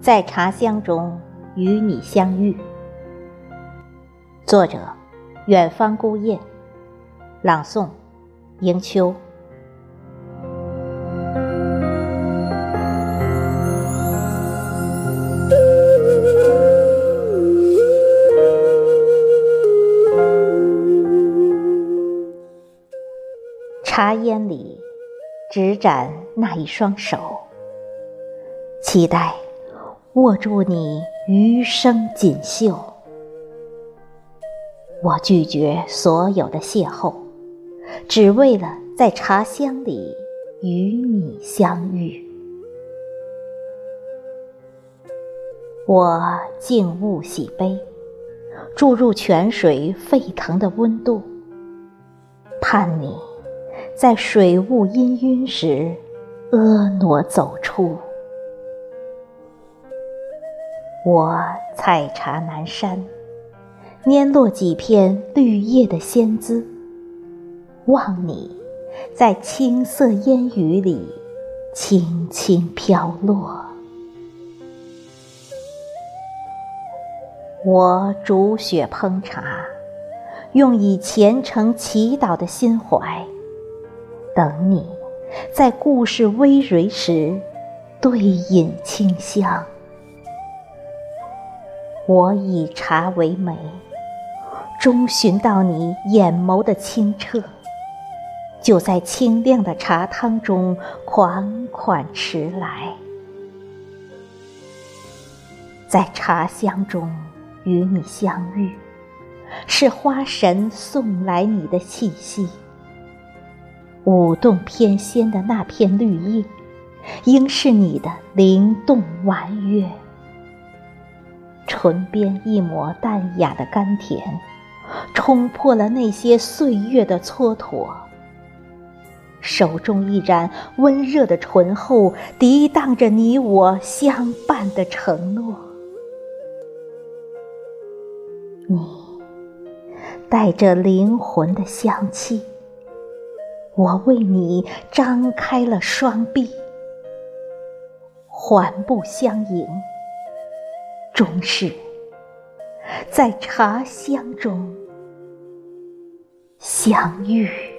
在茶香中与你相遇。作者：远方孤雁，朗诵：迎秋。茶烟里，只展那一双手，期待握住你余生锦绣。我拒绝所有的邂逅，只为了在茶香里与你相遇。我静物洗杯，注入泉水沸腾的温度，盼你。在水雾氤氲时，婀娜走出。我采茶南山，拈落几片绿叶的仙姿，望你在青色烟雨里轻轻飘落。我煮雪烹茶，用以虔诚祈祷的心怀。等你，在故事葳蕤时，对饮清香。我以茶为媒，终寻到你眼眸的清澈，就在清亮的茶汤中款款迟来，在茶香中与你相遇，是花神送来你的气息。舞动翩跹的那片绿叶，应是你的灵动婉约。唇边一抹淡雅的甘甜，冲破了那些岁月的蹉跎。手中一盏温热的醇厚，涤荡着你我相伴的承诺。你带着灵魂的香气。我为你张开了双臂，环步相迎，终是在茶香中相遇。